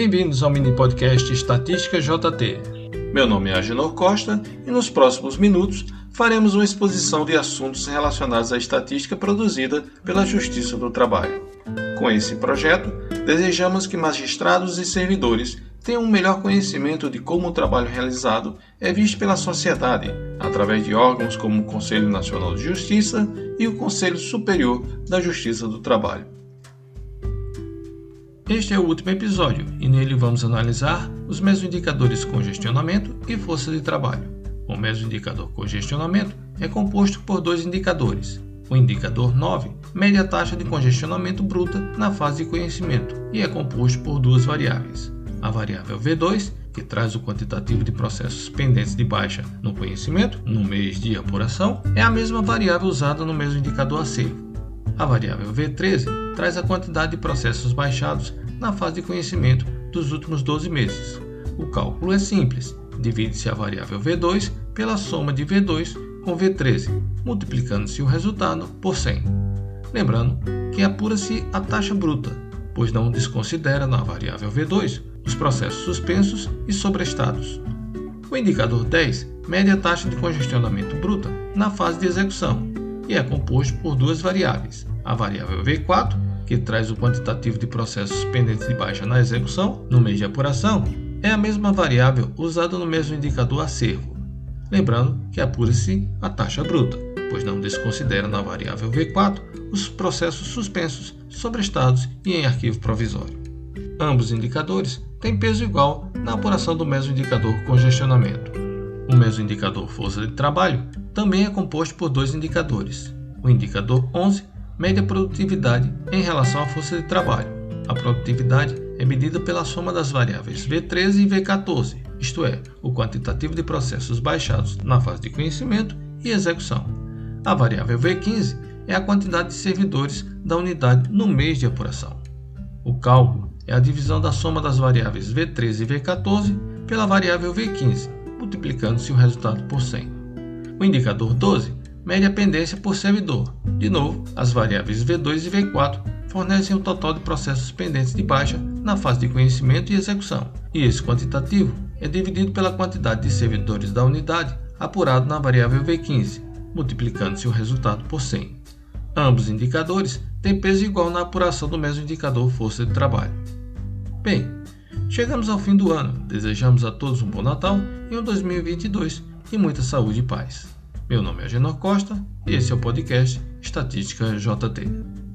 Bem-vindos ao mini podcast Estatística JT. Meu nome é Agenor Costa e nos próximos minutos faremos uma exposição de assuntos relacionados à estatística produzida pela Justiça do Trabalho. Com esse projeto, desejamos que magistrados e servidores tenham um melhor conhecimento de como o trabalho realizado é visto pela sociedade, através de órgãos como o Conselho Nacional de Justiça e o Conselho Superior da Justiça do Trabalho. Este é o último episódio e nele vamos analisar os mesmos indicadores congestionamento e força de trabalho. O mesmo indicador congestionamento é composto por dois indicadores. O indicador 9 mede a taxa de congestionamento bruta na fase de conhecimento e é composto por duas variáveis. A variável V2, que traz o quantitativo de processos pendentes de baixa no conhecimento no mês de apuração, é a mesma variável usada no mesmo indicador acervo. A variável V13 traz a quantidade de processos baixados na fase de conhecimento dos últimos 12 meses. O cálculo é simples, divide-se a variável V2 pela soma de V2 com V13, multiplicando-se o resultado por 100. Lembrando que apura-se a taxa bruta, pois não desconsidera na variável V2 os processos suspensos e sobrestados. O indicador 10 mede a taxa de congestionamento bruta na fase de execução e é composto por duas variáveis, a variável V4, que traz o quantitativo de processos pendentes de baixa na execução no mês de apuração, é a mesma variável usada no mesmo indicador acervo. Lembrando que apura-se a taxa bruta, pois não desconsidera na variável V4 os processos suspensos, sobrestados e em arquivo provisório. Ambos indicadores têm peso igual na apuração do mesmo indicador congestionamento. O mesmo indicador força de trabalho também é composto por dois indicadores. O indicador 11 mede a produtividade em relação à força de trabalho. A produtividade é medida pela soma das variáveis V13 e V14, isto é, o quantitativo de processos baixados na fase de conhecimento e execução. A variável V15 é a quantidade de servidores da unidade no mês de apuração. O cálculo é a divisão da soma das variáveis V13 e V14 pela variável V15, multiplicando-se o resultado por 100. O indicador 12 mede a pendência por servidor. De novo, as variáveis V2 e V4 fornecem o total de processos pendentes de baixa na fase de conhecimento e execução, e esse quantitativo é dividido pela quantidade de servidores da unidade apurado na variável V15, multiplicando-se o resultado por 100. Ambos indicadores têm peso igual na apuração do mesmo indicador força de trabalho. Bem, chegamos ao fim do ano. Desejamos a todos um bom Natal e um 2022 e muita saúde e paz. Meu nome é Genor Costa e esse é o podcast Estatística JT.